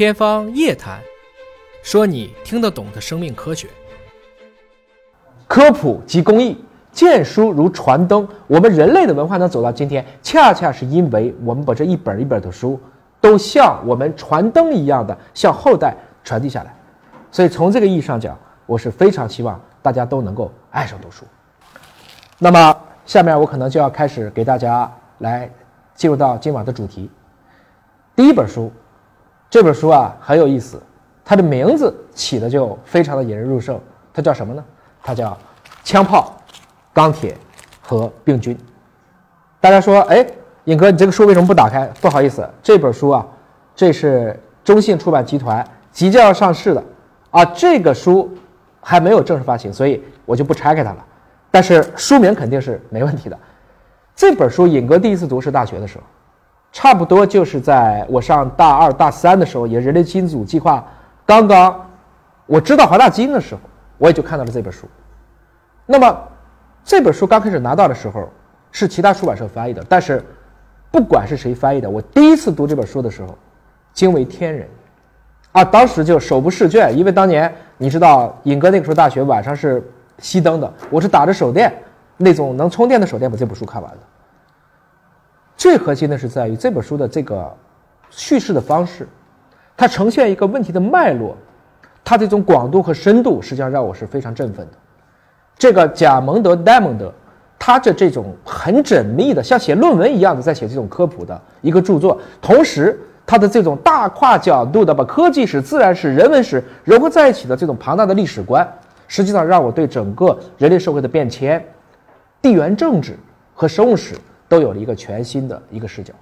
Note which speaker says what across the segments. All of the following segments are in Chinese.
Speaker 1: 天方夜谭，说你听得懂的生命科学。
Speaker 2: 科普及公益，见书如传灯。我们人类的文化能走到今天，恰恰是因为我们把这一本一本的书，都像我们传灯一样的向后代传递下来。所以从这个意义上讲，我是非常希望大家都能够爱上读书。那么下面我可能就要开始给大家来进入到今晚的主题。第一本书，这本书啊很有意思，它的名字起的就非常的引人入胜。它叫什么呢？它叫《枪炮、钢铁和病菌》。大家说，哎，尹哥，你这个书为什么不打开？不好意思，这本书啊，这是中信出版集团即将要上市的啊，这个书还没有正式发行，所以我就不拆开它了。但是书名肯定是没问题的。这本书尹哥第一次读是大学的时候。差不多就是在我上大二、大三的时候，也人类基因组计划刚刚我知道华大基因的时候，我也就看到了这本书。那么这本书刚开始拿到的时候，是其他出版社翻译的，但是不管是谁翻译的，我第一次读这本书的时候，惊为天人啊！当时就手不释卷，因为当年你知道，尹哥那个时候大学晚上是熄灯的，我是打着手电那种能充电的手电把这本书看完的。最核心的是在于这本书的这个叙事的方式，它呈现一个问题的脉络，它这种广度和深度，实际上让我是非常振奋的。这个贾蒙德·戴蒙德，他的这种很缜密的，像写论文一样的在写这种科普的一个著作，同时他的这种大跨角度的把科技史、自然史、人文史融合在一起的这种庞大的历史观，实际上让我对整个人类社会的变迁、地缘政治和生物史。都有了一个全新的一个视角，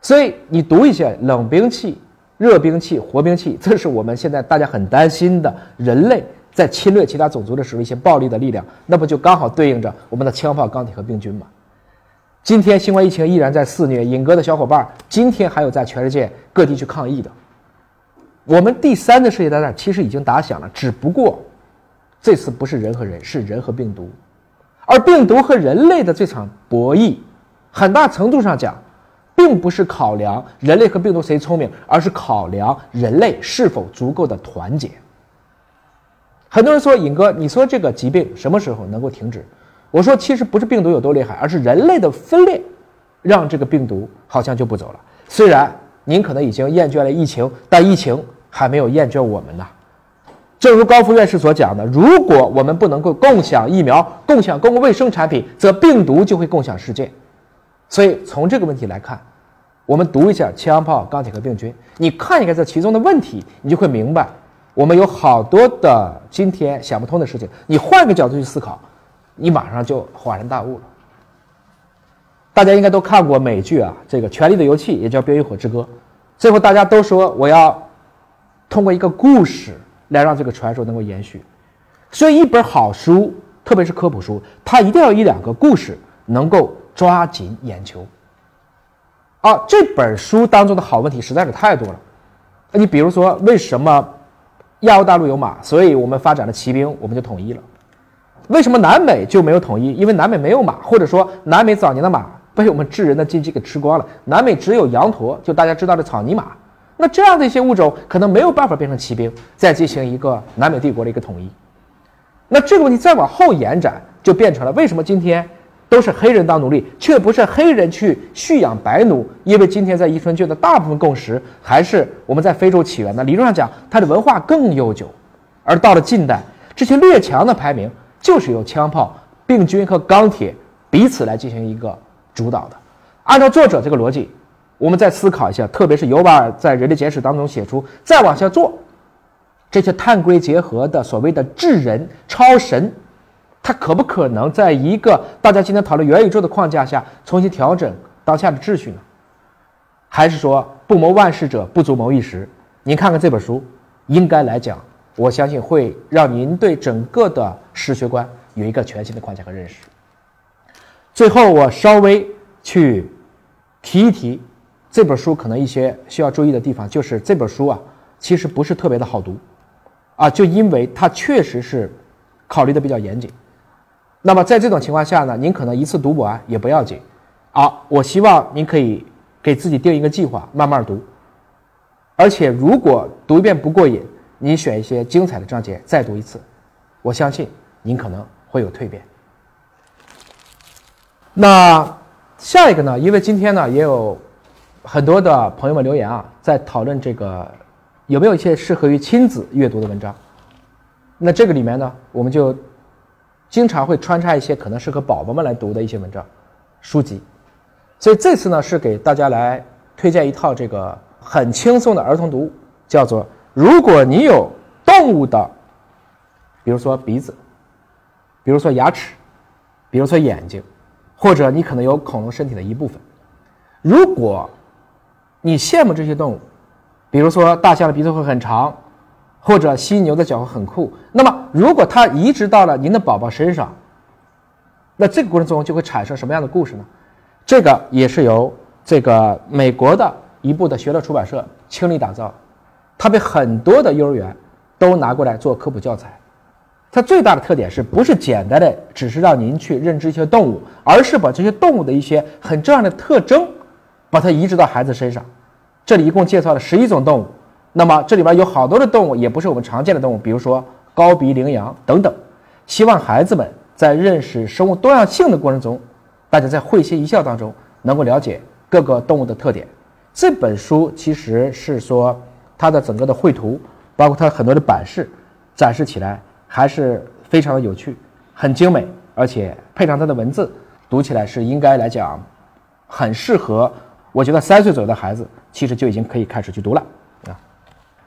Speaker 2: 所以你读一下冷兵器、热兵器、活兵器，这是我们现在大家很担心的人类在侵略其他种族的时候一些暴力的力量，那不就刚好对应着我们的枪炮、钢铁和病菌吗？今天新冠疫情依然在肆虐，尹哥的小伙伴今天还有在全世界各地去抗疫的。我们第三的世界大战其实已经打响了，只不过这次不是人和人，是人和病毒。而病毒和人类的这场博弈，很大程度上讲，并不是考量人类和病毒谁聪明，而是考量人类是否足够的团结。很多人说，尹哥，你说这个疾病什么时候能够停止？我说，其实不是病毒有多厉害，而是人类的分裂，让这个病毒好像就不走了。虽然您可能已经厌倦了疫情，但疫情还没有厌倦我们呢。正如高福院士所讲的，如果我们不能够共享疫苗、共享公共卫生产品，则病毒就会共享世界。所以从这个问题来看，我们读一下枪炮、钢铁和病菌，你看一看这其中的问题，你就会明白，我们有好多的今天想不通的事情。你换个角度去思考，你马上就恍然大悟了。大家应该都看过美剧啊，这个《权力的游戏》也叫《冰与火之歌》，最后大家都说我要通过一个故事。来让这个传说能够延续，所以一本好书，特别是科普书，它一定要一两个故事能够抓紧眼球。啊，这本书当中的好问题实在是太多了。你比如说，为什么亚欧大陆有马，所以我们发展了骑兵，我们就统一了？为什么南美就没有统一？因为南美没有马，或者说南美早年的马被我们智人的经济给吃光了，南美只有羊驼，就大家知道的草泥马。那这样的一些物种可能没有办法变成骑兵，再进行一个南美帝国的一个统一。那这个问题再往后延展，就变成了为什么今天都是黑人当奴隶，却不是黑人去蓄养白奴？因为今天在遗传学的大部分共识还是我们在非洲起源的。理论上讲，它的文化更悠久。而到了近代，这些列强的排名就是由枪炮、病菌和钢铁彼此来进行一个主导的。按照作者这个逻辑。我们再思考一下，特别是尤瓦尔在《人类简史》当中写出，再往下做这些碳硅结合的所谓的智人超神，它可不可能在一个大家今天讨论元宇宙的框架下重新调整当下的秩序呢？还是说不谋万事者不足谋一时？您看看这本书，应该来讲，我相信会让您对整个的史学观有一个全新的框架和认识。最后，我稍微去提一提。这本书可能一些需要注意的地方，就是这本书啊，其实不是特别的好读，啊，就因为它确实是考虑的比较严谨。那么在这种情况下呢，您可能一次读不完也不要紧，啊，我希望您可以给自己定一个计划，慢慢读。而且如果读一遍不过瘾，你选一些精彩的章节再读一次，我相信您可能会有蜕变。那下一个呢？因为今天呢也有很多的朋友们留言啊，在讨论这个有没有一些适合于亲子阅读的文章。那这个里面呢，我们就经常会穿插一些可能适合宝宝们来读的一些文章、书籍。所以这次呢，是给大家来推荐一套这个很轻松的儿童读物，叫做《如果你有动物的，比如说鼻子，比如说牙齿，比如说眼睛》。或者你可能有恐龙身体的一部分。如果你羡慕这些动物，比如说大象的鼻子会很长，或者犀牛的脚会很酷，那么如果它移植到了您的宝宝身上，那这个过程中就会产生什么样的故事呢？这个也是由这个美国的一部的学乐出版社倾力打造，它被很多的幼儿园都拿过来做科普教材。它最大的特点是不是简单的只是让您去认知一些动物，而是把这些动物的一些很重要的特征，把它移植到孩子身上。这里一共介绍了十一种动物，那么这里边有好多的动物也不是我们常见的动物，比如说高鼻羚羊等等。希望孩子们在认识生物多样性的过程中，大家在会心一笑当中能够了解各个动物的特点。这本书其实是说它的整个的绘图，包括它很多的版式展示起来。还是非常的有趣，很精美，而且配上它的文字，读起来是应该来讲，很适合。我觉得三岁左右的孩子其实就已经可以开始去读了啊。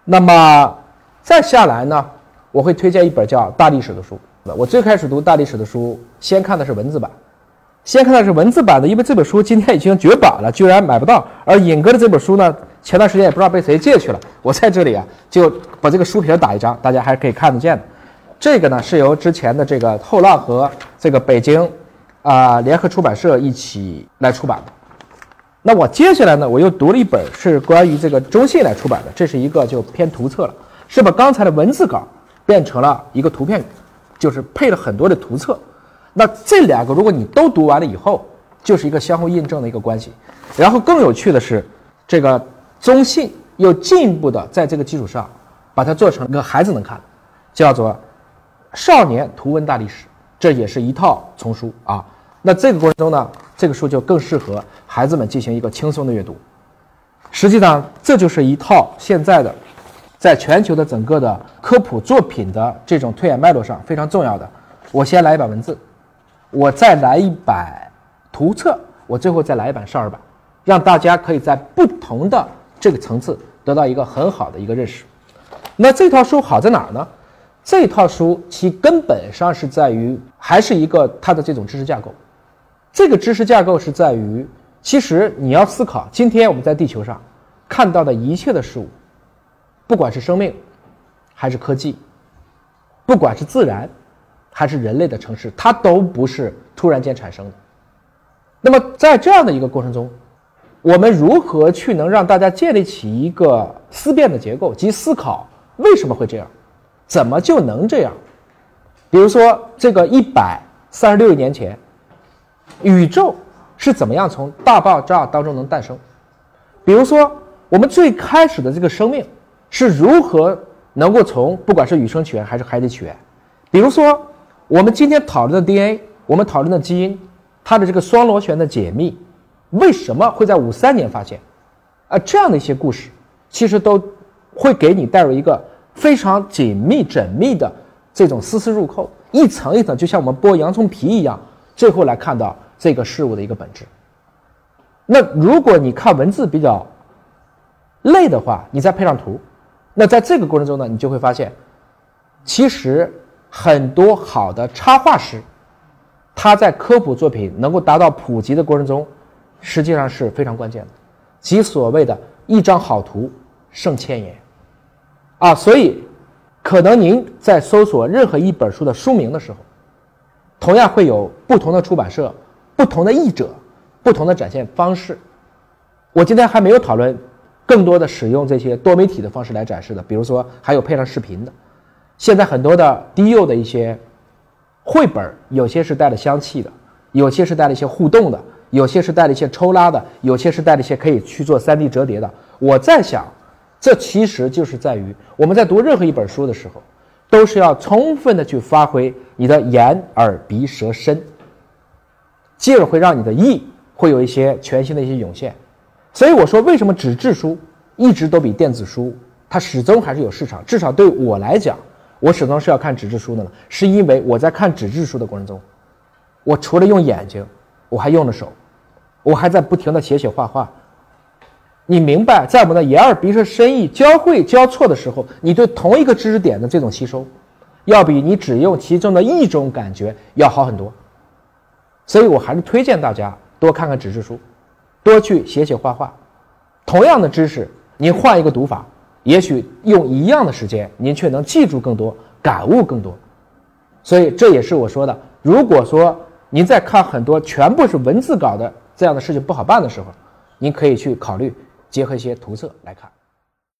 Speaker 2: 那么再下来呢，我会推荐一本叫《大历史》的书。我最开始读大历史的书，先看的是文字版，先看的是文字版的，因为这本书今天已经绝版了，居然买不到。而尹哥的这本书呢，前段时间也不知道被谁借去了。我在这里啊，就把这个书皮打一张，大家还是可以看得见的。这个呢是由之前的这个后浪和这个北京啊联合出版社一起来出版的。那我接下来呢，我又读了一本是关于这个中信来出版的，这是一个就偏图册了，是把刚才的文字稿变成了一个图片，就是配了很多的图册。那这两个如果你都读完了以后，就是一个相互印证的一个关系。然后更有趣的是，这个中信又进一步的在这个基础上，把它做成一个孩子能看的，叫做。少年图文大历史，这也是一套丛书啊。那这个过程中呢，这个书就更适合孩子们进行一个轻松的阅读。实际上，这就是一套现在的，在全球的整个的科普作品的这种推演脉络上非常重要的。我先来一版文字，我再来一版图册，我最后再来一版少儿版，让大家可以在不同的这个层次得到一个很好的一个认识。那这套书好在哪儿呢？这套书其根本上是在于，还是一个它的这种知识架构。这个知识架构是在于，其实你要思考，今天我们在地球上看到的一切的事物，不管是生命，还是科技，不管是自然，还是人类的城市，它都不是突然间产生的。那么在这样的一个过程中，我们如何去能让大家建立起一个思辨的结构及思考为什么会这样？怎么就能这样？比如说，这个一百三十六亿年前，宇宙是怎么样从大爆炸当中能诞生？比如说，我们最开始的这个生命是如何能够从不管是与生起源还是海底起源？比如说，我们今天讨论的 DNA，我们讨论的基因，它的这个双螺旋的解密，为什么会在五三年发现？啊，这样的一些故事，其实都会给你带入一个。非常紧密、缜密的这种丝丝入扣，一层一层，就像我们剥洋葱皮一样，最后来看到这个事物的一个本质。那如果你看文字比较累的话，你再配上图，那在这个过程中呢，你就会发现，其实很多好的插画师，他在科普作品能够达到普及的过程中，实际上是非常关键的，即所谓的一张好图胜千言。啊，所以，可能您在搜索任何一本书的书名的时候，同样会有不同的出版社、不同的译者、不同的展现方式。我今天还没有讨论更多的使用这些多媒体的方式来展示的，比如说还有配上视频的。现在很多的低幼的一些绘本，有些是带了香气的，有些是带了一些互动的，有些是带了一些抽拉的，有些是带了一些可以去做 3D 折叠的。我在想。这其实就是在于我们在读任何一本书的时候，都是要充分的去发挥你的眼耳鼻舌身，进而会让你的意会有一些全新的一些涌现。所以我说，为什么纸质书一直都比电子书它始终还是有市场？至少对我来讲，我始终是要看纸质书的呢，是因为我在看纸质书的过程中，我除了用眼睛，我还用了手，我还在不停的写写画画。你明白，在我们的眼耳鼻舌身意交汇交错的时候，你对同一个知识点的这种吸收，要比你只用其中的一种感觉要好很多。所以我还是推荐大家多看看纸质书，多去写写画画。同样的知识，您换一个读法，也许用一样的时间，您却能记住更多，感悟更多。所以这也是我说的，如果说您在看很多全部是文字稿的这样的事情不好办的时候，您可以去考虑。结合一些图册来看。